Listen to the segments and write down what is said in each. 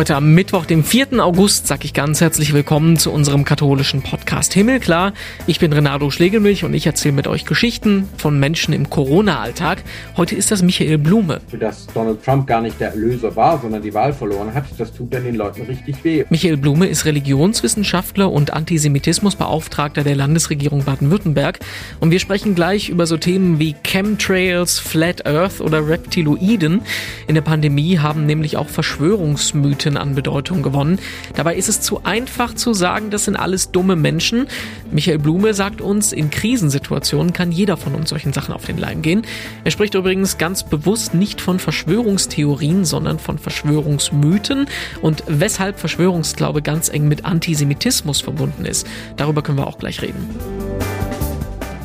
Heute am Mittwoch, dem 4. August, sage ich ganz herzlich willkommen zu unserem katholischen Podcast Himmelklar. Ich bin Renato Schlegelmilch und ich erzähle mit euch Geschichten von Menschen im Corona-Alltag. Heute ist das Michael Blume. Dass Donald Trump gar nicht der Erlöser war, sondern die Wahl verloren hat, das tut dann den Leuten richtig weh. Michael Blume ist Religionswissenschaftler und Antisemitismusbeauftragter der Landesregierung Baden-Württemberg. Und wir sprechen gleich über so Themen wie Chemtrails, Flat Earth oder Reptiloiden. In der Pandemie haben nämlich auch Verschwörungsmythen Mythen an Bedeutung gewonnen. Dabei ist es zu einfach zu sagen, das sind alles dumme Menschen. Michael Blume sagt uns, in Krisensituationen kann jeder von uns solchen Sachen auf den Leim gehen. Er spricht übrigens ganz bewusst nicht von Verschwörungstheorien, sondern von Verschwörungsmythen und weshalb Verschwörungsglaube ganz eng mit Antisemitismus verbunden ist. Darüber können wir auch gleich reden.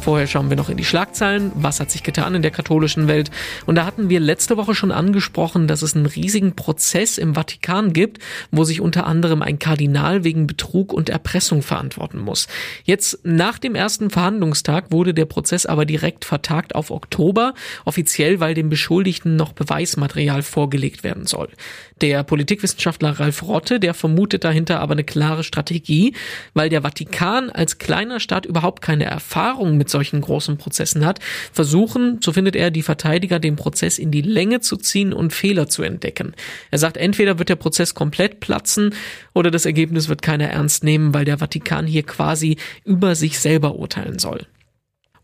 Vorher schauen wir noch in die Schlagzeilen. Was hat sich getan in der katholischen Welt? Und da hatten wir letzte Woche schon angesprochen, dass es einen riesigen Prozess im Vatikan gibt, wo sich unter anderem ein Kardinal wegen Betrug und Erpressung verantworten muss. Jetzt nach dem ersten Verhandlungstag wurde der Prozess aber direkt vertagt auf Oktober, offiziell weil dem Beschuldigten noch Beweismaterial vorgelegt werden soll. Der Politikwissenschaftler Ralf Rotte, der vermutet dahinter aber eine klare Strategie, weil der Vatikan als kleiner Staat überhaupt keine Erfahrung mit solchen großen Prozessen hat, versuchen, so findet er, die Verteidiger den Prozess in die Länge zu ziehen und Fehler zu entdecken. Er sagt, entweder wird der Prozess komplett platzen oder das Ergebnis wird keiner ernst nehmen, weil der Vatikan hier quasi über sich selber urteilen soll.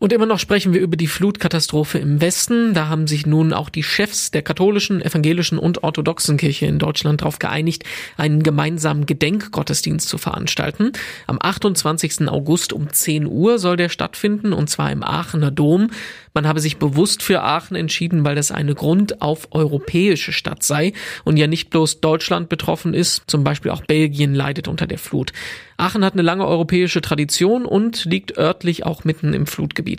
Und immer noch sprechen wir über die Flutkatastrophe im Westen. Da haben sich nun auch die Chefs der katholischen, evangelischen und orthodoxen Kirche in Deutschland darauf geeinigt, einen gemeinsamen Gedenkgottesdienst zu veranstalten. Am 28. August um 10 Uhr soll der stattfinden, und zwar im Aachener Dom. Man habe sich bewusst für Aachen entschieden, weil das eine grundauf europäische Stadt sei und ja nicht bloß Deutschland betroffen ist, zum Beispiel auch Belgien leidet unter der Flut. Aachen hat eine lange europäische Tradition und liegt örtlich auch mitten im Flutgebiet.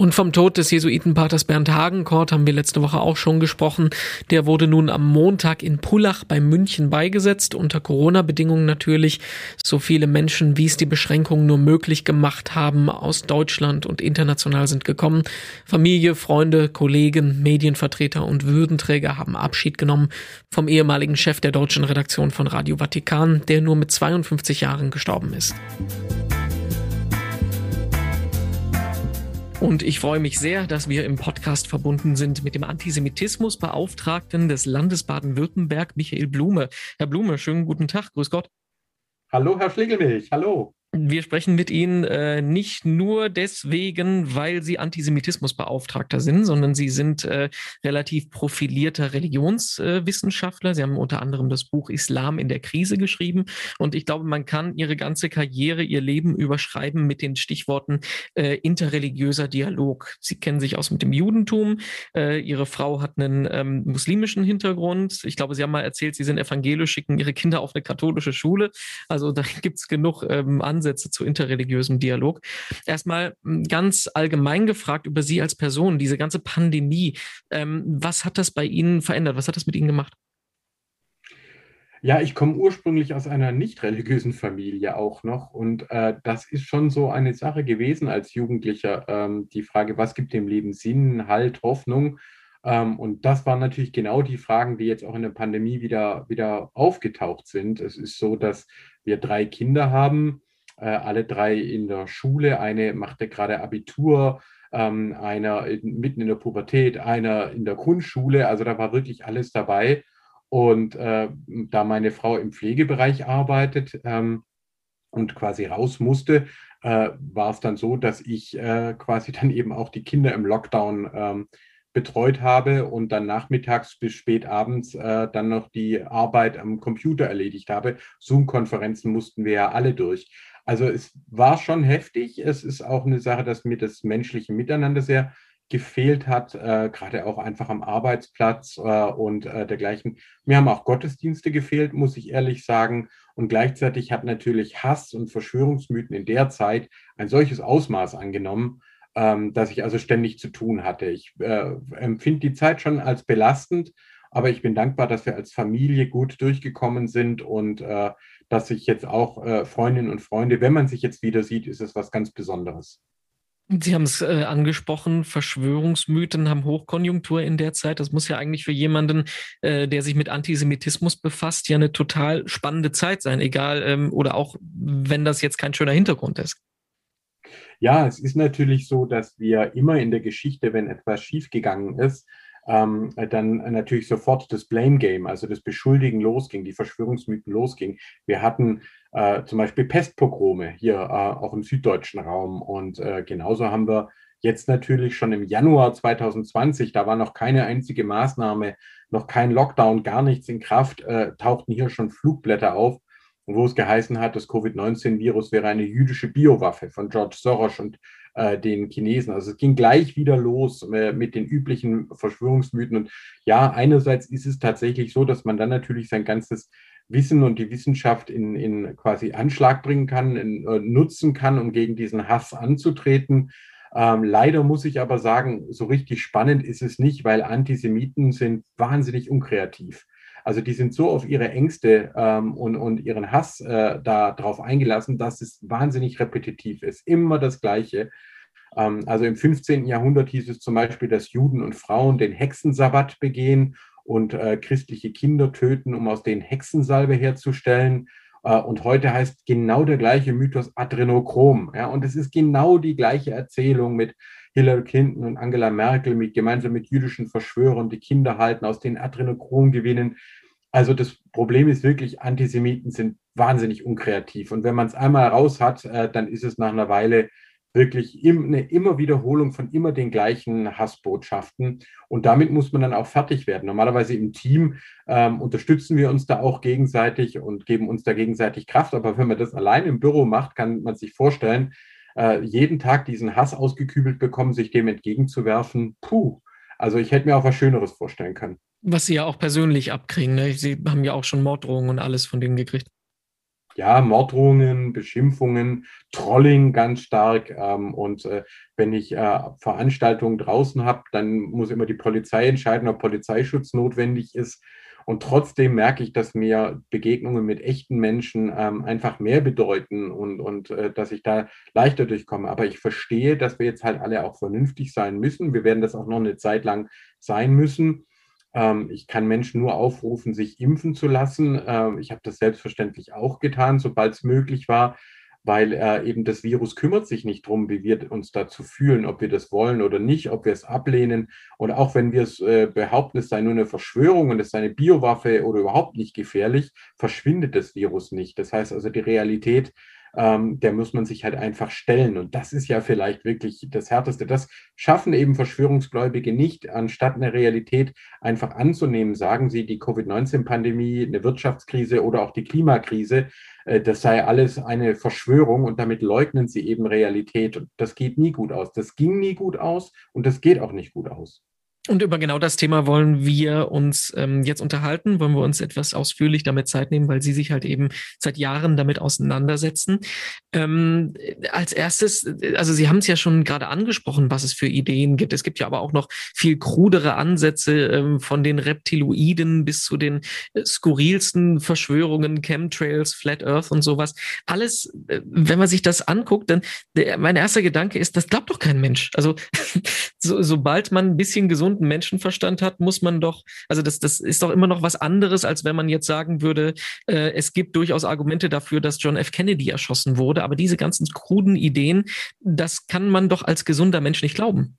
Und vom Tod des Jesuitenpaters Bernd Hagenkort haben wir letzte Woche auch schon gesprochen. Der wurde nun am Montag in Pullach bei München beigesetzt, unter Corona-Bedingungen natürlich. So viele Menschen, wie es die Beschränkungen nur möglich gemacht haben, aus Deutschland und international sind gekommen. Familie, Freunde, Kollegen, Medienvertreter und Würdenträger haben Abschied genommen vom ehemaligen Chef der deutschen Redaktion von Radio Vatikan, der nur mit 52 Jahren gestorben ist. Und ich freue mich sehr, dass wir im Podcast verbunden sind mit dem Antisemitismusbeauftragten des Landes Baden-Württemberg, Michael Blume. Herr Blume, schönen guten Tag. Grüß Gott. Hallo, Herr Schlegelmilch. Hallo. Wir sprechen mit Ihnen äh, nicht nur deswegen, weil Sie Antisemitismusbeauftragter sind, sondern Sie sind äh, relativ profilierter Religionswissenschaftler. Äh, Sie haben unter anderem das Buch Islam in der Krise geschrieben. Und ich glaube, man kann Ihre ganze Karriere, Ihr Leben überschreiben mit den Stichworten äh, interreligiöser Dialog. Sie kennen sich aus mit dem Judentum. Äh, Ihre Frau hat einen ähm, muslimischen Hintergrund. Ich glaube, Sie haben mal erzählt, Sie sind evangelisch, schicken Ihre Kinder auf eine katholische Schule. Also da gibt es genug ähm, Ansätze zu interreligiösem Dialog. Erstmal hm, ganz allgemein gefragt über Sie als Person, diese ganze Pandemie. Ähm, was hat das bei Ihnen verändert? Was hat das mit Ihnen gemacht? Ja, ich komme ursprünglich aus einer nicht religiösen Familie auch noch und äh, das ist schon so eine Sache gewesen als Jugendlicher. Ähm, die Frage, was gibt dem Leben Sinn, Halt, Hoffnung? Ähm, und das waren natürlich genau die Fragen, die jetzt auch in der Pandemie wieder, wieder aufgetaucht sind. Es ist so, dass wir drei Kinder haben, alle drei in der Schule. Eine machte gerade Abitur, ähm, einer mitten in der Pubertät, einer in der Grundschule. Also da war wirklich alles dabei. Und äh, da meine Frau im Pflegebereich arbeitet ähm, und quasi raus musste, äh, war es dann so, dass ich äh, quasi dann eben auch die Kinder im Lockdown ähm, betreut habe und dann nachmittags bis spät abends äh, dann noch die Arbeit am Computer erledigt habe. Zoom-Konferenzen mussten wir ja alle durch. Also es war schon heftig. Es ist auch eine Sache, dass mir das menschliche Miteinander sehr gefehlt hat, äh, gerade auch einfach am Arbeitsplatz äh, und äh, dergleichen. Mir haben auch Gottesdienste gefehlt, muss ich ehrlich sagen. Und gleichzeitig hat natürlich Hass und Verschwörungsmythen in der Zeit ein solches Ausmaß angenommen, ähm, dass ich also ständig zu tun hatte. Ich äh, empfinde die Zeit schon als belastend, aber ich bin dankbar, dass wir als Familie gut durchgekommen sind und äh, dass sich jetzt auch äh, Freundinnen und Freunde, wenn man sich jetzt wieder sieht, ist es was ganz Besonderes. Sie haben es äh, angesprochen, Verschwörungsmythen haben Hochkonjunktur in der Zeit. Das muss ja eigentlich für jemanden, äh, der sich mit Antisemitismus befasst, ja eine total spannende Zeit sein, egal ähm, oder auch wenn das jetzt kein schöner Hintergrund ist. Ja, es ist natürlich so, dass wir immer in der Geschichte, wenn etwas schiefgegangen ist, ähm, dann natürlich sofort das Blame Game, also das Beschuldigen losging, die Verschwörungsmythen losging. Wir hatten äh, zum Beispiel Pestpogrome hier äh, auch im süddeutschen Raum und äh, genauso haben wir jetzt natürlich schon im Januar 2020, da war noch keine einzige Maßnahme, noch kein Lockdown, gar nichts in Kraft, äh, tauchten hier schon Flugblätter auf, wo es geheißen hat, das Covid-19-Virus wäre eine jüdische Biowaffe von George Soros und äh, den Chinesen. Also es ging gleich wieder los äh, mit den üblichen Verschwörungsmythen. Und ja, einerseits ist es tatsächlich so, dass man dann natürlich sein ganzes Wissen und die Wissenschaft in, in quasi Anschlag bringen kann, in, äh, nutzen kann, um gegen diesen Hass anzutreten. Ähm, leider muss ich aber sagen, so richtig spannend ist es nicht, weil Antisemiten sind wahnsinnig unkreativ. Also die sind so auf ihre Ängste ähm, und, und ihren Hass äh, darauf eingelassen, dass es wahnsinnig repetitiv ist. Immer das Gleiche. Ähm, also im 15. Jahrhundert hieß es zum Beispiel, dass Juden und Frauen den Hexensabbat begehen und äh, christliche Kinder töten, um aus denen Hexensalbe herzustellen. Äh, und heute heißt genau der gleiche Mythos Adrenochrom. Ja? Und es ist genau die gleiche Erzählung mit Hillary Clinton und Angela Merkel mit, gemeinsam mit jüdischen Verschwörern, die Kinder halten, aus denen Adrenochrom gewinnen. Also das Problem ist wirklich, Antisemiten sind wahnsinnig unkreativ. Und wenn man es einmal raus hat, äh, dann ist es nach einer Weile wirklich eine immer Wiederholung von immer den gleichen Hassbotschaften. Und damit muss man dann auch fertig werden. Normalerweise im Team ähm, unterstützen wir uns da auch gegenseitig und geben uns da gegenseitig Kraft. Aber wenn man das allein im Büro macht, kann man sich vorstellen, äh, jeden Tag diesen Hass ausgekübelt bekommen, sich dem entgegenzuwerfen. Puh. Also ich hätte mir auch was Schöneres vorstellen können. Was Sie ja auch persönlich abkriegen. Ne? Sie haben ja auch schon Morddrohungen und alles von denen gekriegt. Ja, Morddrohungen, Beschimpfungen, Trolling ganz stark. Ähm, und äh, wenn ich äh, Veranstaltungen draußen habe, dann muss immer die Polizei entscheiden, ob Polizeischutz notwendig ist. Und trotzdem merke ich, dass mir Begegnungen mit echten Menschen ähm, einfach mehr bedeuten und, und äh, dass ich da leichter durchkomme. Aber ich verstehe, dass wir jetzt halt alle auch vernünftig sein müssen. Wir werden das auch noch eine Zeit lang sein müssen. Ähm, ich kann Menschen nur aufrufen, sich impfen zu lassen. Ähm, ich habe das selbstverständlich auch getan, sobald es möglich war, weil äh, eben das Virus kümmert sich nicht darum, wie wir uns dazu fühlen, ob wir das wollen oder nicht, ob wir es ablehnen. Und auch wenn wir es äh, behaupten, es sei nur eine Verschwörung und es sei eine Biowaffe oder überhaupt nicht gefährlich, verschwindet das Virus nicht. Das heißt also, die Realität ähm, der muss man sich halt einfach stellen. Und das ist ja vielleicht wirklich das Härteste. Das schaffen eben Verschwörungsgläubige nicht, anstatt eine Realität einfach anzunehmen. Sagen sie, die Covid-19-Pandemie, eine Wirtschaftskrise oder auch die Klimakrise, äh, das sei alles eine Verschwörung und damit leugnen sie eben Realität. Und das geht nie gut aus. Das ging nie gut aus und das geht auch nicht gut aus. Und über genau das Thema wollen wir uns ähm, jetzt unterhalten, wollen wir uns etwas ausführlich damit Zeit nehmen, weil Sie sich halt eben seit Jahren damit auseinandersetzen. Ähm, als erstes, also Sie haben es ja schon gerade angesprochen, was es für Ideen gibt. Es gibt ja aber auch noch viel krudere Ansätze ähm, von den Reptiloiden bis zu den äh, skurrilsten Verschwörungen, Chemtrails, Flat Earth und sowas. Alles, äh, wenn man sich das anguckt, dann der, mein erster Gedanke ist, das glaubt doch kein Mensch. Also so, sobald man ein bisschen gesund gesunden Menschenverstand hat, muss man doch, also das, das ist doch immer noch was anderes, als wenn man jetzt sagen würde, äh, es gibt durchaus Argumente dafür, dass John F. Kennedy erschossen wurde, aber diese ganzen kruden Ideen, das kann man doch als gesunder Mensch nicht glauben.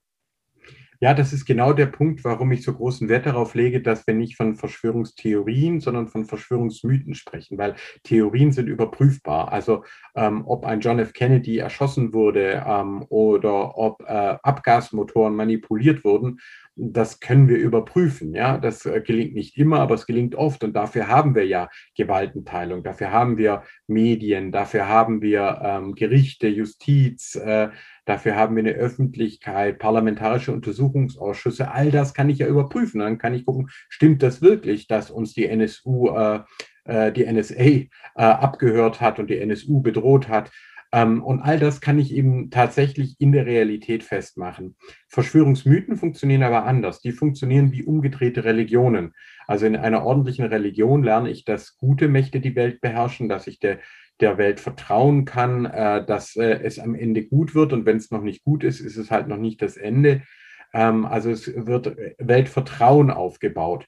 Ja, das ist genau der Punkt, warum ich so großen Wert darauf lege, dass wir nicht von Verschwörungstheorien, sondern von Verschwörungsmythen sprechen, weil Theorien sind überprüfbar. Also ähm, ob ein John F. Kennedy erschossen wurde ähm, oder ob äh, Abgasmotoren manipuliert wurden, das können wir überprüfen. Ja, das äh, gelingt nicht immer, aber es gelingt oft. Und dafür haben wir ja Gewaltenteilung, dafür haben wir Medien, dafür haben wir ähm, Gerichte, Justiz, äh, dafür haben wir eine Öffentlichkeit, parlamentarische Untersuchungsausschüsse. All das kann ich ja überprüfen. Dann kann ich gucken, stimmt das wirklich, dass uns die NSU, äh, äh die NSA äh, abgehört hat und die NSU bedroht hat? Ähm, und all das kann ich eben tatsächlich in der Realität festmachen. Verschwörungsmythen funktionieren aber anders. Die funktionieren wie umgedrehte Religionen. Also in einer ordentlichen Religion lerne ich, dass gute Mächte die Welt beherrschen, dass ich der, der Welt vertrauen kann, äh, dass äh, es am Ende gut wird. Und wenn es noch nicht gut ist, ist es halt noch nicht das Ende. Ähm, also es wird Weltvertrauen aufgebaut.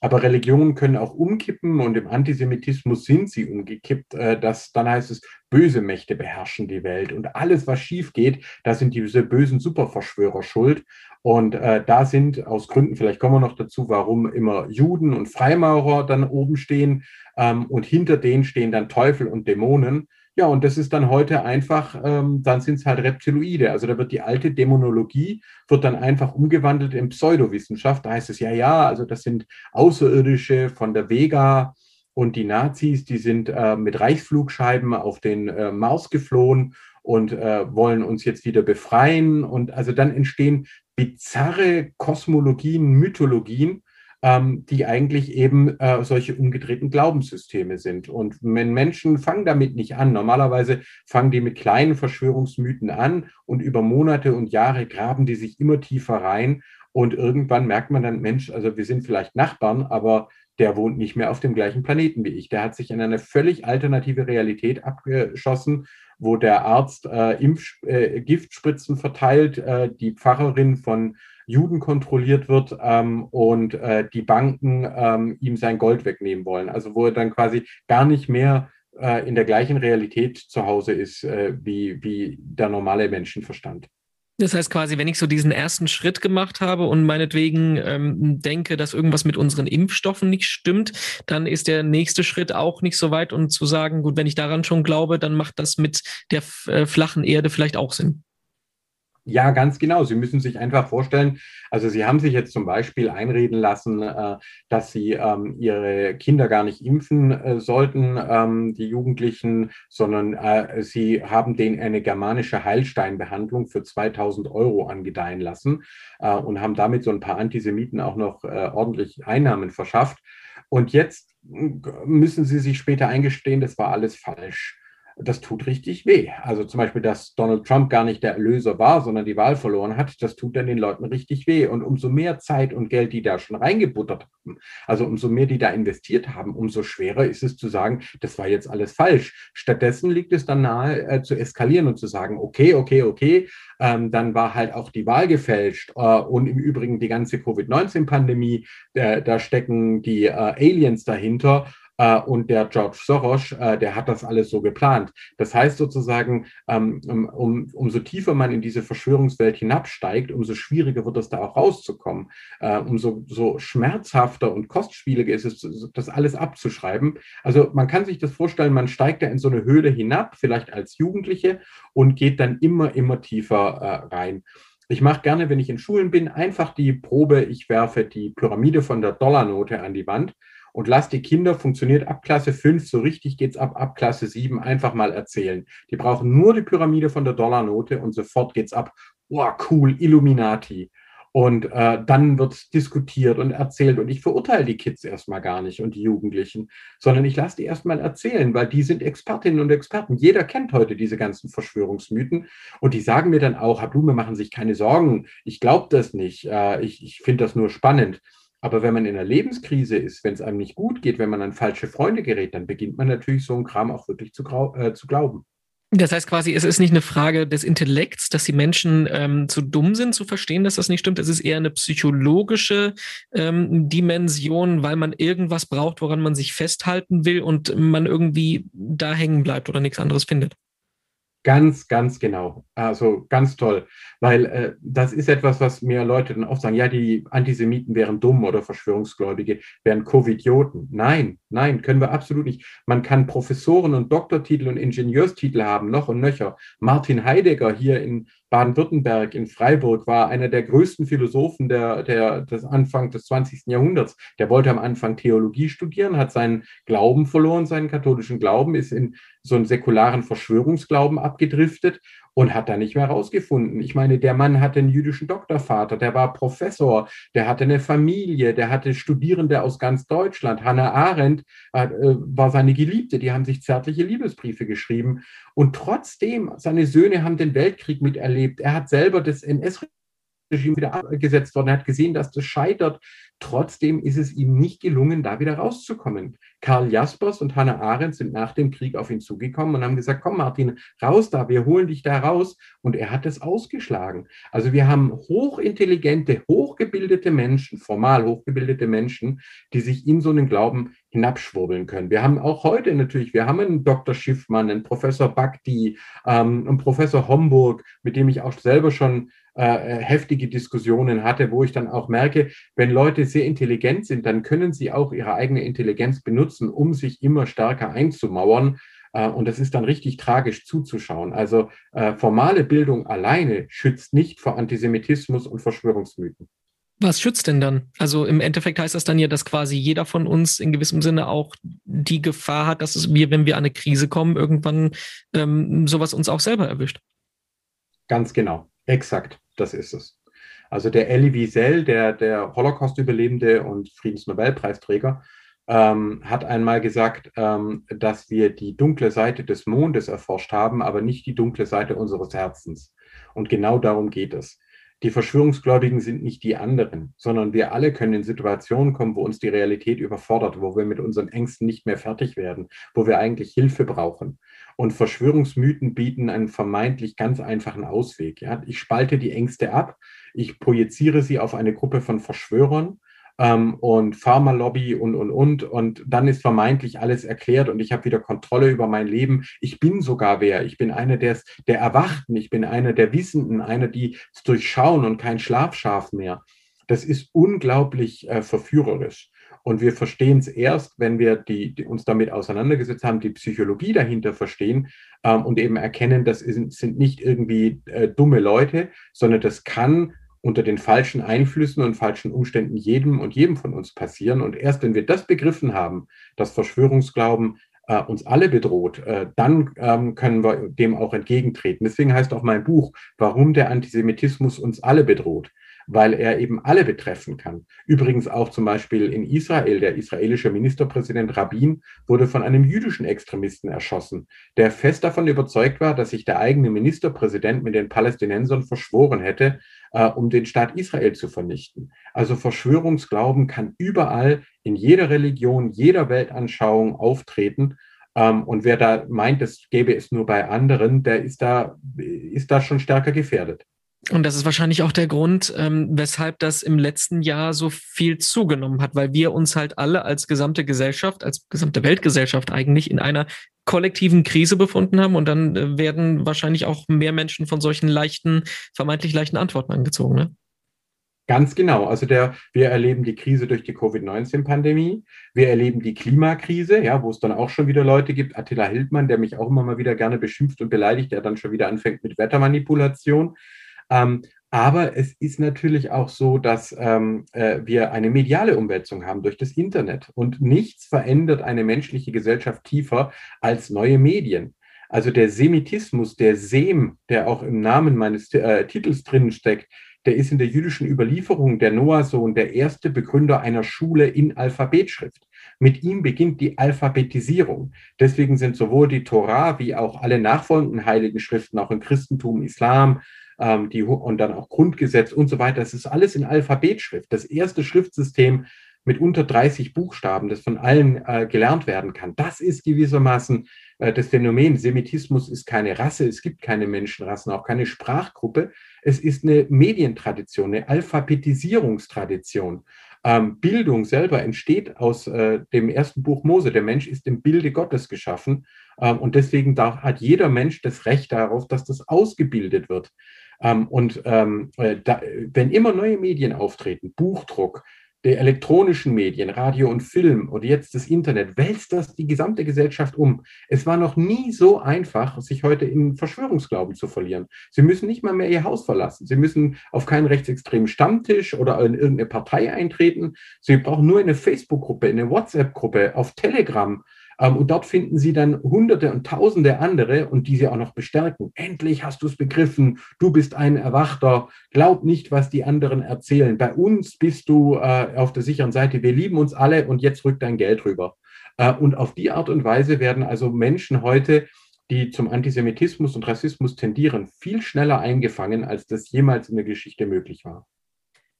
Aber Religionen können auch umkippen und im Antisemitismus sind sie umgekippt. Äh, dass, dann heißt es, böse Mächte beherrschen die Welt und alles, was schief geht, da sind diese bösen Superverschwörer schuld. Und äh, da sind aus Gründen, vielleicht kommen wir noch dazu, warum immer Juden und Freimaurer dann oben stehen ähm, und hinter denen stehen dann Teufel und Dämonen. Ja, und das ist dann heute einfach, ähm, dann sind es halt Reptiloide. Also da wird die alte Dämonologie, wird dann einfach umgewandelt in Pseudowissenschaft. Da heißt es ja, ja, also das sind Außerirdische von der Vega und die Nazis, die sind äh, mit Reichsflugscheiben auf den äh, Mars geflohen und äh, wollen uns jetzt wieder befreien. Und also dann entstehen bizarre Kosmologien, Mythologien, ähm, die eigentlich eben äh, solche umgedrehten Glaubenssysteme sind. Und wenn Menschen fangen damit nicht an, normalerweise fangen die mit kleinen Verschwörungsmythen an und über Monate und Jahre graben die sich immer tiefer rein. Und irgendwann merkt man dann, Mensch, also wir sind vielleicht Nachbarn, aber der wohnt nicht mehr auf dem gleichen Planeten wie ich. Der hat sich in eine völlig alternative Realität abgeschossen, wo der Arzt äh, Impf, äh, Giftspritzen verteilt, äh, die Pfarrerin von Juden kontrolliert wird ähm, und äh, die Banken ähm, ihm sein Gold wegnehmen wollen. Also wo er dann quasi gar nicht mehr äh, in der gleichen Realität zu Hause ist äh, wie, wie der normale Menschenverstand. Das heißt quasi, wenn ich so diesen ersten Schritt gemacht habe und meinetwegen ähm, denke, dass irgendwas mit unseren Impfstoffen nicht stimmt, dann ist der nächste Schritt auch nicht so weit und zu sagen, gut, wenn ich daran schon glaube, dann macht das mit der äh, flachen Erde vielleicht auch Sinn. Ja, ganz genau. Sie müssen sich einfach vorstellen, also Sie haben sich jetzt zum Beispiel einreden lassen, äh, dass Sie ähm, Ihre Kinder gar nicht impfen äh, sollten, ähm, die Jugendlichen, sondern äh, Sie haben denen eine germanische Heilsteinbehandlung für 2000 Euro angedeihen lassen und haben damit so ein paar Antisemiten auch noch ordentlich Einnahmen verschafft. Und jetzt müssen Sie sich später eingestehen, das war alles falsch das tut richtig weh. Also zum Beispiel, dass Donald Trump gar nicht der Erlöser war, sondern die Wahl verloren hat, das tut dann den Leuten richtig weh. Und umso mehr Zeit und Geld die da schon reingebuttert haben, also umso mehr die da investiert haben, umso schwerer ist es zu sagen, das war jetzt alles falsch. Stattdessen liegt es dann nahe äh, zu eskalieren und zu sagen, okay, okay, okay, ähm, dann war halt auch die Wahl gefälscht. Äh, und im Übrigen die ganze Covid-19-Pandemie, äh, da stecken die äh, Aliens dahinter. Äh, und der George Soros, äh, der hat das alles so geplant. Das heißt sozusagen, ähm, um, umso tiefer man in diese Verschwörungswelt hinabsteigt, umso schwieriger wird es da auch rauszukommen. Äh, umso so schmerzhafter und kostspieliger ist es, das alles abzuschreiben. Also man kann sich das vorstellen, man steigt da in so eine Höhle hinab, vielleicht als Jugendliche, und geht dann immer, immer tiefer rein. Ich mache gerne, wenn ich in Schulen bin, einfach die Probe, ich werfe die Pyramide von der Dollarnote an die Wand und lass die Kinder, funktioniert ab Klasse 5, so richtig geht's ab, ab Klasse 7, einfach mal erzählen. Die brauchen nur die Pyramide von der Dollarnote und sofort geht's ab. Wow, cool, Illuminati. Und äh, dann wird diskutiert und erzählt. Und ich verurteile die Kids erstmal gar nicht und die Jugendlichen, sondern ich lasse die erstmal erzählen, weil die sind Expertinnen und Experten. Jeder kennt heute diese ganzen Verschwörungsmythen. Und die sagen mir dann auch, Herr Blume, machen sich keine Sorgen. Ich glaube das nicht. Äh, ich ich finde das nur spannend. Aber wenn man in einer Lebenskrise ist, wenn es einem nicht gut geht, wenn man an falsche Freunde gerät, dann beginnt man natürlich so einen Kram auch wirklich zu, äh, zu glauben. Das heißt quasi, es ist nicht eine Frage des Intellekts, dass die Menschen ähm, zu dumm sind, zu verstehen, dass das nicht stimmt. Es ist eher eine psychologische ähm, Dimension, weil man irgendwas braucht, woran man sich festhalten will und man irgendwie da hängen bleibt oder nichts anderes findet. Ganz, ganz genau. Also ganz toll. Weil äh, das ist etwas, was mir Leute dann oft sagen, ja, die Antisemiten wären dumm oder Verschwörungsgläubige wären Covidioten. Nein, nein, können wir absolut nicht. Man kann Professoren und Doktortitel und Ingenieurstitel haben, noch und nöcher. Martin Heidegger hier in Baden-Württemberg, in Freiburg, war einer der größten Philosophen der, der, des Anfang des 20. Jahrhunderts. Der wollte am Anfang Theologie studieren, hat seinen Glauben verloren, seinen katholischen Glauben, ist in so einen säkularen Verschwörungsglauben abgedriftet und hat da nicht mehr rausgefunden. Ich meine, der Mann hatte einen jüdischen Doktorvater, der war Professor, der hatte eine Familie, der hatte Studierende aus ganz Deutschland. Hannah Arendt äh, war seine Geliebte, die haben sich zärtliche Liebesbriefe geschrieben. Und trotzdem, seine Söhne haben den Weltkrieg miterlebt. Er hat selber das NS Regime wieder abgesetzt worden. Er hat gesehen, dass das scheitert. Trotzdem ist es ihm nicht gelungen, da wieder rauszukommen. Karl Jaspers und Hannah Arendt sind nach dem Krieg auf ihn zugekommen und haben gesagt, komm Martin, raus da, wir holen dich da raus. Und er hat es ausgeschlagen. Also wir haben hochintelligente, hochgebildete Menschen, formal hochgebildete Menschen, die sich in so einen Glauben hinabschwurbeln können. Wir haben auch heute natürlich, wir haben einen Dr. Schiffmann, einen Professor Bakti, ähm, einen Professor Homburg, mit dem ich auch selber schon äh, heftige Diskussionen hatte, wo ich dann auch merke, wenn Leute sehr intelligent sind, dann können sie auch ihre eigene Intelligenz benutzen, um sich immer stärker einzumauern. Äh, und das ist dann richtig tragisch zuzuschauen. Also äh, formale Bildung alleine schützt nicht vor Antisemitismus und Verschwörungsmythen. Was schützt denn dann? Also im Endeffekt heißt das dann ja, dass quasi jeder von uns in gewissem Sinne auch die Gefahr hat, dass es wir, wenn wir an eine Krise kommen, irgendwann ähm, sowas uns auch selber erwischt. Ganz genau, exakt, das ist es. Also der Elie Wiesel, der, der Holocaust-Überlebende und Friedensnobelpreisträger, ähm, hat einmal gesagt, ähm, dass wir die dunkle Seite des Mondes erforscht haben, aber nicht die dunkle Seite unseres Herzens. Und genau darum geht es. Die Verschwörungsgläubigen sind nicht die anderen, sondern wir alle können in Situationen kommen, wo uns die Realität überfordert, wo wir mit unseren Ängsten nicht mehr fertig werden, wo wir eigentlich Hilfe brauchen. Und Verschwörungsmythen bieten einen vermeintlich ganz einfachen Ausweg. Ja? Ich spalte die Ängste ab, ich projiziere sie auf eine Gruppe von Verschwörern ähm, und Pharmalobby und, und, und. Und dann ist vermeintlich alles erklärt und ich habe wieder Kontrolle über mein Leben. Ich bin sogar wer. Ich bin einer der, der Erwachten. Ich bin einer der Wissenden, einer, die es durchschauen und kein Schlafschaf mehr. Das ist unglaublich äh, verführerisch. Und wir verstehen es erst, wenn wir die, die, uns damit auseinandergesetzt haben, die Psychologie dahinter verstehen ähm, und eben erkennen, das ist, sind nicht irgendwie äh, dumme Leute, sondern das kann unter den falschen Einflüssen und falschen Umständen jedem und jedem von uns passieren. Und erst wenn wir das begriffen haben, dass Verschwörungsglauben äh, uns alle bedroht, äh, dann ähm, können wir dem auch entgegentreten. Deswegen heißt auch mein Buch, warum der Antisemitismus uns alle bedroht weil er eben alle betreffen kann. Übrigens auch zum Beispiel in Israel, der israelische Ministerpräsident Rabin wurde von einem jüdischen Extremisten erschossen, der fest davon überzeugt war, dass sich der eigene Ministerpräsident mit den Palästinensern verschworen hätte, äh, um den Staat Israel zu vernichten. Also Verschwörungsglauben kann überall in jeder Religion, jeder Weltanschauung auftreten. Ähm, und wer da meint, es gäbe es nur bei anderen, der ist da, ist da schon stärker gefährdet. Und das ist wahrscheinlich auch der Grund, ähm, weshalb das im letzten Jahr so viel zugenommen hat, weil wir uns halt alle als gesamte Gesellschaft, als gesamte Weltgesellschaft eigentlich in einer kollektiven Krise befunden haben und dann äh, werden wahrscheinlich auch mehr Menschen von solchen leichten, vermeintlich leichten Antworten angezogen. Ne? Ganz genau. Also der, wir erleben die Krise durch die Covid-19-Pandemie. Wir erleben die Klimakrise, ja, wo es dann auch schon wieder Leute gibt. Attila Hildmann, der mich auch immer mal wieder gerne beschimpft und beleidigt, der dann schon wieder anfängt mit Wettermanipulation. Ähm, aber es ist natürlich auch so, dass ähm, äh, wir eine mediale Umwälzung haben durch das Internet. Und nichts verändert eine menschliche Gesellschaft tiefer als neue Medien. Also der Semitismus, der Sem, der auch im Namen meines äh, Titels drinnen steckt, der ist in der jüdischen Überlieferung der Noah-Sohn der erste Begründer einer Schule in Alphabetschrift. Mit ihm beginnt die Alphabetisierung. Deswegen sind sowohl die Torah wie auch alle nachfolgenden heiligen Schriften, auch im Christentum, Islam, ähm, die, und dann auch Grundgesetz und so weiter. Das ist alles in Alphabetschrift. Das erste Schriftsystem mit unter 30 Buchstaben, das von allen äh, gelernt werden kann. Das ist gewissermaßen äh, das Phänomen. Semitismus ist keine Rasse, es gibt keine Menschenrassen, auch keine Sprachgruppe. Es ist eine Medientradition, eine Alphabetisierungstradition. Ähm, Bildung selber entsteht aus äh, dem ersten Buch Mose. Der Mensch ist im Bilde Gottes geschaffen ähm, und deswegen darf, hat jeder Mensch das Recht darauf, dass das ausgebildet wird. Ähm, und ähm, äh, da, wenn immer neue Medien auftreten, Buchdruck, der elektronischen Medien, Radio und Film oder jetzt das Internet, wälzt das die gesamte Gesellschaft um. Es war noch nie so einfach, sich heute in Verschwörungsglauben zu verlieren. Sie müssen nicht mal mehr ihr Haus verlassen. Sie müssen auf keinen rechtsextremen Stammtisch oder in irgendeine Partei eintreten. Sie brauchen nur eine Facebook-Gruppe, eine WhatsApp-Gruppe, auf Telegram und dort finden Sie dann Hunderte und Tausende andere und die Sie auch noch bestärken. Endlich hast du es begriffen. Du bist ein Erwachter. Glaub nicht, was die anderen erzählen. Bei uns bist du äh, auf der sicheren Seite. Wir lieben uns alle und jetzt rückt dein Geld rüber. Äh, und auf die Art und Weise werden also Menschen heute die zum Antisemitismus und Rassismus tendieren, viel schneller eingefangen, als das jemals in der Geschichte möglich war.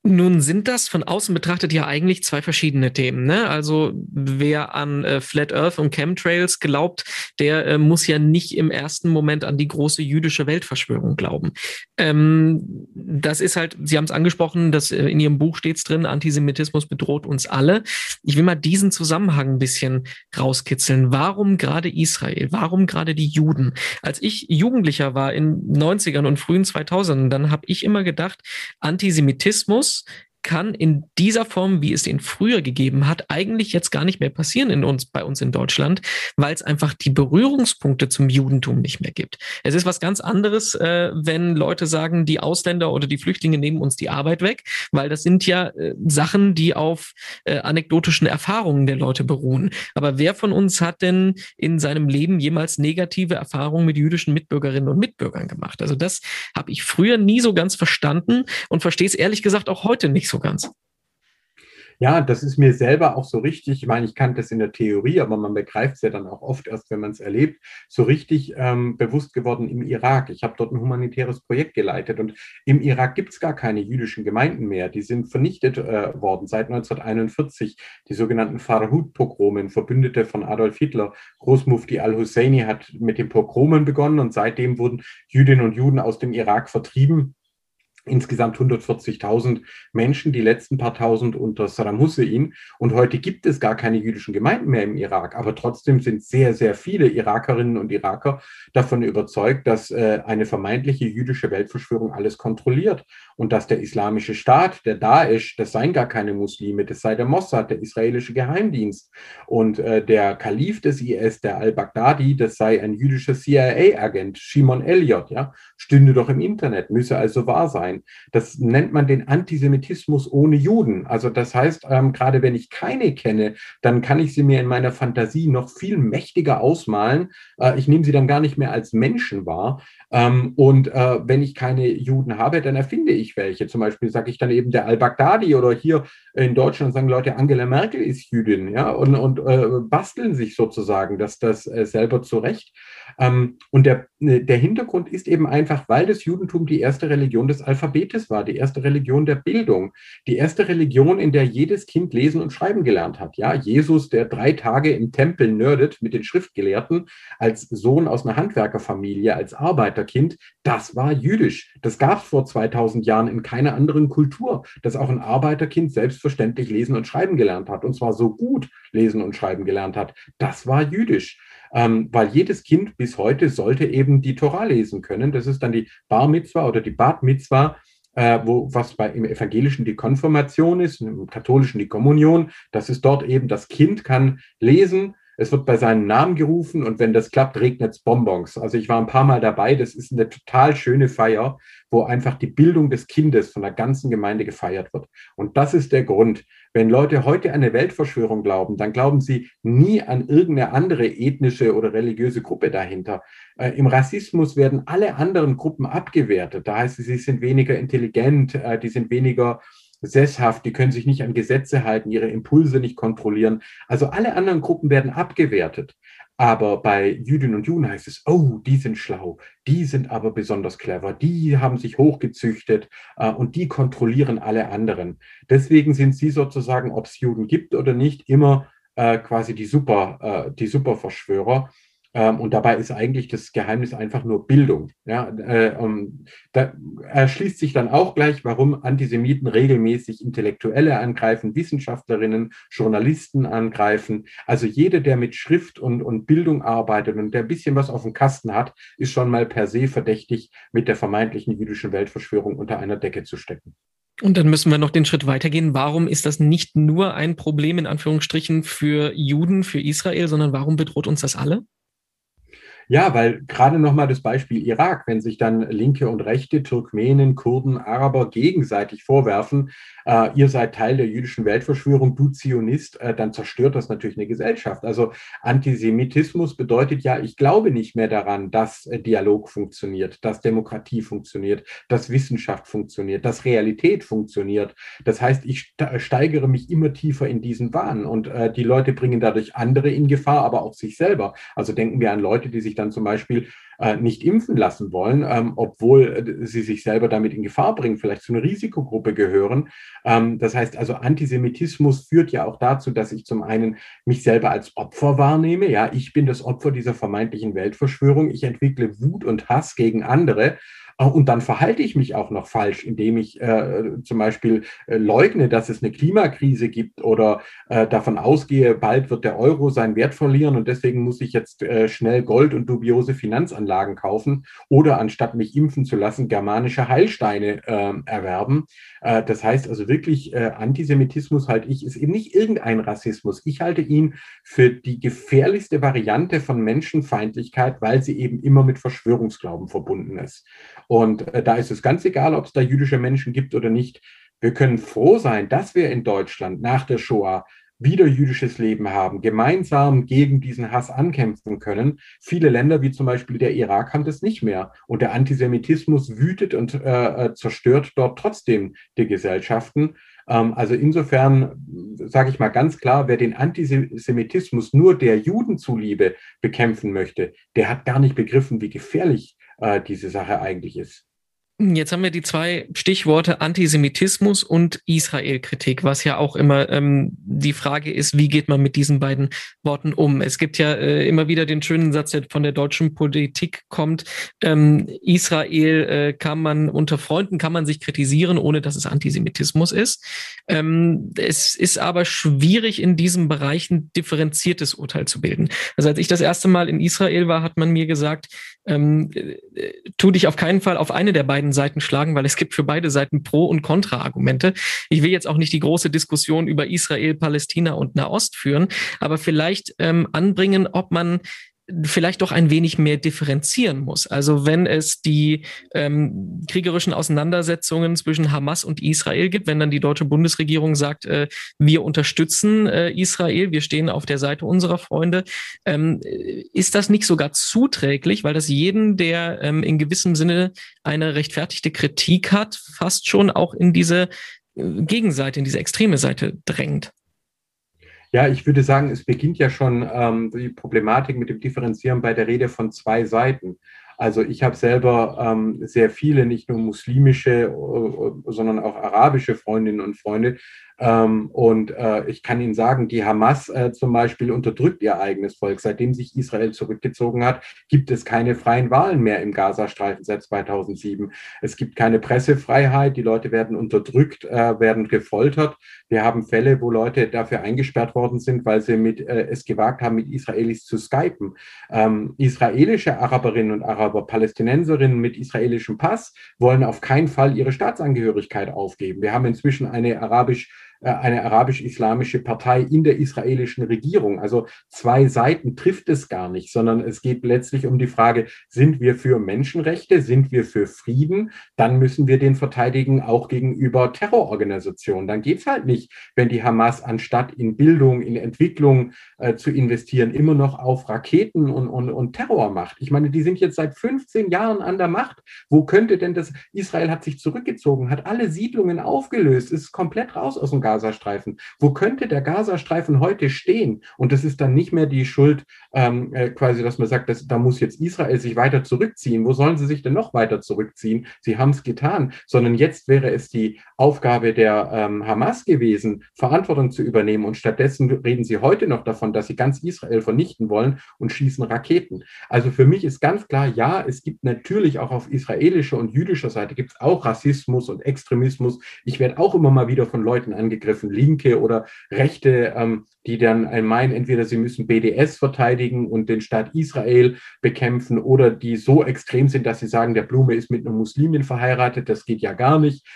Nun sind das von außen betrachtet ja eigentlich zwei verschiedene Themen. Ne? Also wer an äh, Flat Earth und Chemtrails glaubt, der äh, muss ja nicht im ersten Moment an die große jüdische Weltverschwörung glauben. Ähm, das ist halt, Sie haben es angesprochen, dass äh, in Ihrem Buch steht drin, Antisemitismus bedroht uns alle. Ich will mal diesen Zusammenhang ein bisschen rauskitzeln. Warum gerade Israel? Warum gerade die Juden? Als ich Jugendlicher war in 90ern und frühen 2000ern, dann habe ich immer gedacht, Antisemitismus this kann in dieser Form, wie es den früher gegeben hat, eigentlich jetzt gar nicht mehr passieren in uns, bei uns in Deutschland, weil es einfach die Berührungspunkte zum Judentum nicht mehr gibt. Es ist was ganz anderes, äh, wenn Leute sagen, die Ausländer oder die Flüchtlinge nehmen uns die Arbeit weg, weil das sind ja äh, Sachen, die auf äh, anekdotischen Erfahrungen der Leute beruhen. Aber wer von uns hat denn in seinem Leben jemals negative Erfahrungen mit jüdischen Mitbürgerinnen und Mitbürgern gemacht? Also das habe ich früher nie so ganz verstanden und verstehe es ehrlich gesagt auch heute nicht so so ganz. Ja, das ist mir selber auch so richtig, ich meine, ich kannte das in der Theorie, aber man begreift es ja dann auch oft erst, wenn man es erlebt, so richtig ähm, bewusst geworden im Irak. Ich habe dort ein humanitäres Projekt geleitet und im Irak gibt es gar keine jüdischen Gemeinden mehr. Die sind vernichtet äh, worden seit 1941. Die sogenannten Farhud-Pogromen, Verbündete von Adolf Hitler. Großmufti al-Husseini hat mit den Pogromen begonnen und seitdem wurden Jüdinnen und Juden aus dem Irak vertrieben insgesamt 140.000 Menschen, die letzten paar tausend unter Saddam Hussein. Und heute gibt es gar keine jüdischen Gemeinden mehr im Irak. Aber trotzdem sind sehr, sehr viele Irakerinnen und Iraker davon überzeugt, dass äh, eine vermeintliche jüdische Weltverschwörung alles kontrolliert und dass der islamische Staat, der Daesh, das seien gar keine Muslime, das sei der Mossad, der israelische Geheimdienst. Und äh, der Kalif des IS, der al-Baghdadi, das sei ein jüdischer CIA-Agent, Shimon Elliott, ja, stünde doch im Internet, müsse also wahr sein sein. Das nennt man den Antisemitismus ohne Juden. Also das heißt, ähm, gerade wenn ich keine kenne, dann kann ich sie mir in meiner Fantasie noch viel mächtiger ausmalen. Äh, ich nehme sie dann gar nicht mehr als Menschen wahr. Ähm, und äh, wenn ich keine Juden habe, dann erfinde ich welche. Zum Beispiel sage ich dann eben der al-Baghdadi oder hier in Deutschland sagen Leute, Angela Merkel ist Jüdin, ja, und, und äh, basteln sich sozusagen das, das äh, selber zurecht. Ähm, und der, äh, der Hintergrund ist eben einfach, weil das Judentum die erste Religion des Alphabetes war, die erste Religion der Bildung, die erste Religion, in der jedes Kind lesen und schreiben gelernt hat. Ja, Jesus, der drei Tage im Tempel nerdet mit den Schriftgelehrten, als Sohn aus einer Handwerkerfamilie, als Arbeiterkind, das war jüdisch. Das gab es vor 2000 Jahren in keiner anderen Kultur, dass auch ein Arbeiterkind selbstverständlich lesen und schreiben gelernt hat, und zwar so gut lesen und schreiben gelernt hat. Das war jüdisch ähm, weil jedes Kind bis heute sollte eben die Torah lesen können. Das ist dann die Bar Mitzwa oder die Bat Mitzwa, äh, wo, was bei, im Evangelischen die Konfirmation ist, im Katholischen die Kommunion. Das ist dort eben, das Kind kann lesen, es wird bei seinem Namen gerufen und wenn das klappt, regnet es Bonbons. Also ich war ein paar Mal dabei. Das ist eine total schöne Feier, wo einfach die Bildung des Kindes von der ganzen Gemeinde gefeiert wird. Und das ist der Grund. Wenn Leute heute an eine Weltverschwörung glauben, dann glauben sie nie an irgendeine andere ethnische oder religiöse Gruppe dahinter. Äh, Im Rassismus werden alle anderen Gruppen abgewertet. Da heißt es, sie sind weniger intelligent, äh, die sind weniger sesshaft, die können sich nicht an Gesetze halten, ihre Impulse nicht kontrollieren. Also alle anderen Gruppen werden abgewertet. Aber bei Jüdinnen und Juden heißt es, oh, die sind schlau, die sind aber besonders clever, die haben sich hochgezüchtet äh, und die kontrollieren alle anderen. Deswegen sind sie sozusagen, ob es Juden gibt oder nicht, immer äh, quasi die Super, äh, die Superverschwörer. Ähm, und dabei ist eigentlich das Geheimnis einfach nur Bildung. Ja, äh, da erschließt sich dann auch gleich, warum Antisemiten regelmäßig Intellektuelle angreifen, Wissenschaftlerinnen, Journalisten angreifen. Also jeder, der mit Schrift und, und Bildung arbeitet und der ein bisschen was auf dem Kasten hat, ist schon mal per se verdächtig, mit der vermeintlichen jüdischen Weltverschwörung unter einer Decke zu stecken. Und dann müssen wir noch den Schritt weitergehen. Warum ist das nicht nur ein Problem in Anführungsstrichen für Juden, für Israel, sondern warum bedroht uns das alle? Ja, weil gerade nochmal das Beispiel Irak, wenn sich dann Linke und Rechte, Turkmenen, Kurden, Araber gegenseitig vorwerfen, äh, ihr seid Teil der jüdischen Weltverschwörung, du Zionist, äh, dann zerstört das natürlich eine Gesellschaft. Also Antisemitismus bedeutet ja, ich glaube nicht mehr daran, dass äh, Dialog funktioniert, dass Demokratie funktioniert, dass Wissenschaft funktioniert, dass Realität funktioniert. Das heißt, ich steigere mich immer tiefer in diesen Wahn und äh, die Leute bringen dadurch andere in Gefahr, aber auch sich selber. Also denken wir an Leute, die sich sich dann zum Beispiel äh, nicht impfen lassen wollen, ähm, obwohl äh, sie sich selber damit in Gefahr bringen, vielleicht zu einer Risikogruppe gehören. Ähm, das heißt also, Antisemitismus führt ja auch dazu, dass ich zum einen mich selber als Opfer wahrnehme. Ja, ich bin das Opfer dieser vermeintlichen Weltverschwörung. Ich entwickle Wut und Hass gegen andere. Äh, und dann verhalte ich mich auch noch falsch, indem ich äh, zum Beispiel äh, leugne, dass es eine Klimakrise gibt oder äh, davon ausgehe, bald wird der Euro seinen Wert verlieren und deswegen muss ich jetzt äh, schnell Gold und dubiose Finanzanlagen kaufen oder anstatt mich impfen zu lassen, germanische Heilsteine ähm, erwerben. Äh, das heißt also wirklich, Antisemitismus halte ich, ist eben nicht irgendein Rassismus. Ich halte ihn für die gefährlichste Variante von Menschenfeindlichkeit, weil sie eben immer mit Verschwörungsglauben verbunden ist. Und äh, da ist es ganz egal, ob es da jüdische Menschen gibt oder nicht. Wir können froh sein, dass wir in Deutschland nach der Shoah wieder jüdisches Leben haben, gemeinsam gegen diesen Hass ankämpfen können. Viele Länder, wie zum Beispiel der Irak, haben das nicht mehr. Und der Antisemitismus wütet und äh, äh zerstört dort trotzdem die Gesellschaften. Ähm, also insofern sage ich mal ganz klar, wer den Antisemitismus nur der Juden zuliebe bekämpfen möchte, der hat gar nicht begriffen, wie gefährlich äh, diese Sache eigentlich ist. Jetzt haben wir die zwei Stichworte Antisemitismus und Israel-Kritik, was ja auch immer ähm, die Frage ist, wie geht man mit diesen beiden Worten um? Es gibt ja äh, immer wieder den schönen Satz, der von der deutschen Politik kommt, ähm, Israel äh, kann man unter Freunden kann man sich kritisieren, ohne dass es Antisemitismus ist. Ähm, es ist aber schwierig, in diesem Bereich ein differenziertes Urteil zu bilden. Also als ich das erste Mal in Israel war, hat man mir gesagt, ähm, äh, tu dich auf keinen Fall auf eine der beiden Seiten schlagen, weil es gibt für beide Seiten Pro- und Kontra-Argumente. Ich will jetzt auch nicht die große Diskussion über Israel, Palästina und Nahost führen, aber vielleicht ähm, anbringen, ob man vielleicht doch ein wenig mehr differenzieren muss. Also wenn es die ähm, kriegerischen Auseinandersetzungen zwischen Hamas und Israel gibt, wenn dann die deutsche Bundesregierung sagt, äh, wir unterstützen äh, Israel, wir stehen auf der Seite unserer Freunde, ähm, ist das nicht sogar zuträglich, weil das jeden, der ähm, in gewissem Sinne eine rechtfertigte Kritik hat, fast schon auch in diese äh, Gegenseite, in diese extreme Seite drängt? Ja, ich würde sagen, es beginnt ja schon ähm, die Problematik mit dem Differenzieren bei der Rede von zwei Seiten. Also ich habe selber ähm, sehr viele, nicht nur muslimische, äh, sondern auch arabische Freundinnen und Freunde, ähm, und äh, ich kann Ihnen sagen, die Hamas äh, zum Beispiel unterdrückt ihr eigenes Volk. Seitdem sich Israel zurückgezogen hat, gibt es keine freien Wahlen mehr im Gazastreifen seit 2007. Es gibt keine Pressefreiheit. Die Leute werden unterdrückt, äh, werden gefoltert. Wir haben Fälle, wo Leute dafür eingesperrt worden sind, weil sie mit, äh, es gewagt haben, mit Israelis zu skypen. Ähm, israelische Araberinnen und Araber, Palästinenserinnen mit israelischem Pass wollen auf keinen Fall ihre Staatsangehörigkeit aufgeben. Wir haben inzwischen eine arabisch eine arabisch-islamische Partei in der israelischen Regierung. Also zwei Seiten trifft es gar nicht, sondern es geht letztlich um die Frage, sind wir für Menschenrechte, sind wir für Frieden, dann müssen wir den verteidigen auch gegenüber Terrororganisationen. Dann geht es halt nicht, wenn die Hamas anstatt in Bildung, in Entwicklung äh, zu investieren, immer noch auf Raketen und, und, und Terror macht. Ich meine, die sind jetzt seit 15 Jahren an der Macht. Wo könnte denn das, Israel hat sich zurückgezogen, hat alle Siedlungen aufgelöst, ist komplett raus aus dem Gazastreifen. Wo könnte der Gazastreifen heute stehen? Und das ist dann nicht mehr die Schuld, ähm, äh, quasi, dass man sagt, dass, da muss jetzt Israel sich weiter zurückziehen. Wo sollen sie sich denn noch weiter zurückziehen? Sie haben es getan, sondern jetzt wäre es die Aufgabe der ähm, Hamas gewesen, Verantwortung zu übernehmen. Und stattdessen reden sie heute noch davon, dass sie ganz Israel vernichten wollen und schießen Raketen. Also für mich ist ganz klar, ja, es gibt natürlich auch auf israelischer und jüdischer Seite gibt es auch Rassismus und Extremismus. Ich werde auch immer mal wieder von Leuten angegriffen, angegriffen, Linke oder Rechte, ähm, die dann meinen, entweder sie müssen BDS verteidigen und den Staat Israel bekämpfen oder die so extrem sind, dass sie sagen, der Blume ist mit einer Muslimin verheiratet, das geht ja gar nicht.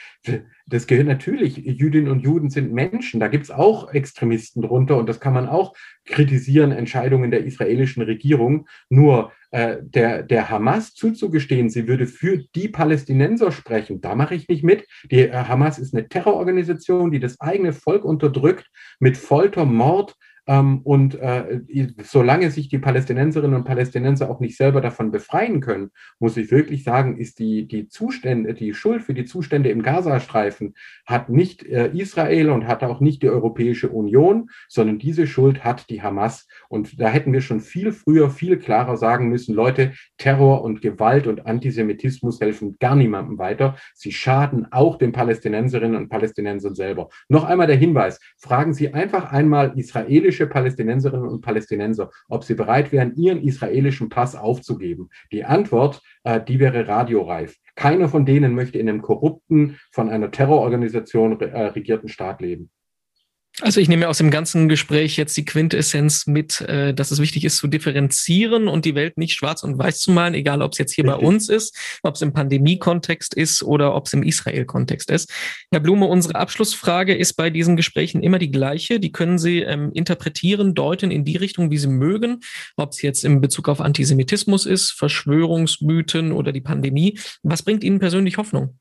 Das gehört natürlich, Jüdinnen und Juden sind Menschen, da gibt es auch Extremisten drunter und das kann man auch kritisieren, Entscheidungen der israelischen Regierung. Nur äh, der, der Hamas zuzugestehen, sie würde für die Palästinenser sprechen, da mache ich nicht mit. Die äh, Hamas ist eine Terrororganisation, die das eigene Volk unterdrückt mit Folter, Mord, l'autre Ähm, und äh, solange sich die Palästinenserinnen und Palästinenser auch nicht selber davon befreien können, muss ich wirklich sagen, ist die, die Zustände, die Schuld für die Zustände im Gazastreifen hat nicht äh, Israel und hat auch nicht die Europäische Union, sondern diese Schuld hat die Hamas. Und da hätten wir schon viel früher, viel klarer sagen müssen, Leute, Terror und Gewalt und Antisemitismus helfen gar niemandem weiter. Sie schaden auch den Palästinenserinnen und Palästinensern selber. Noch einmal der Hinweis, fragen Sie einfach einmal israelische Palästinenserinnen und Palästinenser, ob sie bereit wären, ihren israelischen Pass aufzugeben. Die Antwort, äh, die wäre radioreif. Keiner von denen möchte in einem korrupten, von einer Terrororganisation äh, regierten Staat leben. Also ich nehme aus dem ganzen Gespräch jetzt die Quintessenz mit, äh, dass es wichtig ist zu differenzieren und die Welt nicht schwarz und weiß zu malen, egal ob es jetzt hier Richtig. bei uns ist, ob es im Pandemie-Kontext ist oder ob es im Israel-Kontext ist. Herr Blume, unsere Abschlussfrage ist bei diesen Gesprächen immer die gleiche. Die können Sie ähm, interpretieren, deuten in die Richtung, wie Sie mögen, ob es jetzt in Bezug auf Antisemitismus ist, Verschwörungsmythen oder die Pandemie. Was bringt Ihnen persönlich Hoffnung?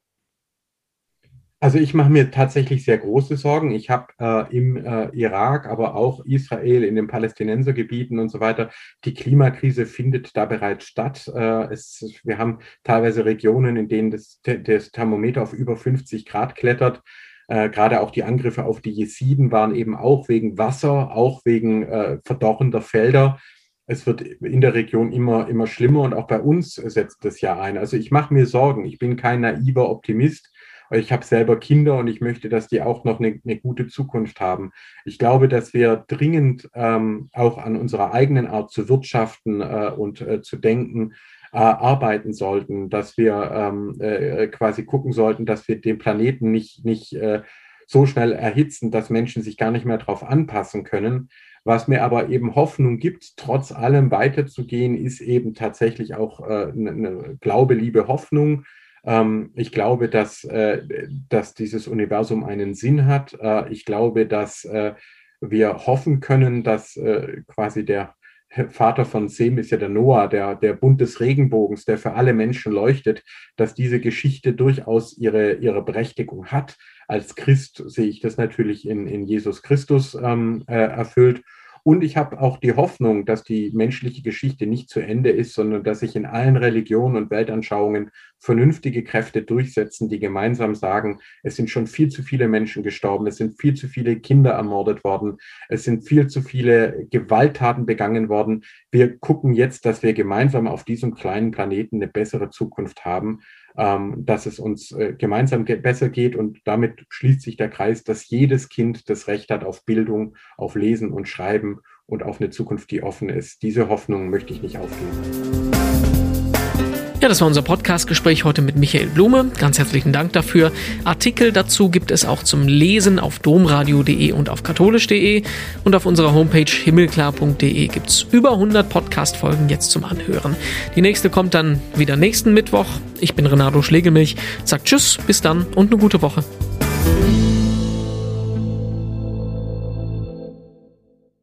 Also ich mache mir tatsächlich sehr große Sorgen. Ich habe äh, im äh, Irak, aber auch Israel, in den Palästinensergebieten und so weiter, die Klimakrise findet da bereits statt. Äh, es, wir haben teilweise Regionen, in denen das, das Thermometer auf über 50 Grad klettert. Äh, Gerade auch die Angriffe auf die Jesiden waren eben auch wegen Wasser, auch wegen äh, verdorrender Felder. Es wird in der Region immer, immer schlimmer und auch bei uns setzt das ja ein. Also ich mache mir Sorgen. Ich bin kein naiver Optimist ich habe selber Kinder und ich möchte, dass die auch noch eine, eine gute Zukunft haben. Ich glaube, dass wir dringend ähm, auch an unserer eigenen Art zu wirtschaften äh, und äh, zu denken, äh, arbeiten sollten, dass wir ähm, äh, quasi gucken sollten, dass wir den Planeten nicht, nicht äh, so schnell erhitzen, dass Menschen sich gar nicht mehr darauf anpassen können. Was mir aber eben Hoffnung gibt, trotz allem weiterzugehen, ist eben tatsächlich auch äh, eine, eine Glaube, Liebe, Hoffnung. Ähm, ich glaube, dass, äh, dass dieses Universum einen Sinn hat. Äh, ich glaube, dass äh, wir hoffen können, dass äh, quasi der Vater von Sem ist ja der Noah, der, der Bund des Regenbogens, der für alle Menschen leuchtet, dass diese Geschichte durchaus ihre, ihre Berechtigung hat. Als Christ sehe ich das natürlich in, in Jesus Christus ähm, äh, erfüllt. Und ich habe auch die Hoffnung, dass die menschliche Geschichte nicht zu Ende ist, sondern dass sich in allen Religionen und Weltanschauungen vernünftige Kräfte durchsetzen, die gemeinsam sagen, es sind schon viel zu viele Menschen gestorben, es sind viel zu viele Kinder ermordet worden, es sind viel zu viele Gewalttaten begangen worden. Wir gucken jetzt, dass wir gemeinsam auf diesem kleinen Planeten eine bessere Zukunft haben ähm, dass es uns äh, gemeinsam besser geht. Und damit schließt sich der Kreis, dass jedes Kind das Recht hat auf Bildung, auf Lesen und Schreiben und auf eine Zukunft, die offen ist. Diese Hoffnung möchte ich nicht aufgeben. Ja, das war unser Podcast-Gespräch heute mit Michael Blume. Ganz herzlichen Dank dafür. Artikel dazu gibt es auch zum Lesen auf domradio.de und auf katholisch.de. Und auf unserer Homepage himmelklar.de gibt es über 100 Podcast-Folgen jetzt zum Anhören. Die nächste kommt dann wieder nächsten Mittwoch. Ich bin Renato Schlegelmilch. Sagt Tschüss, bis dann und eine gute Woche.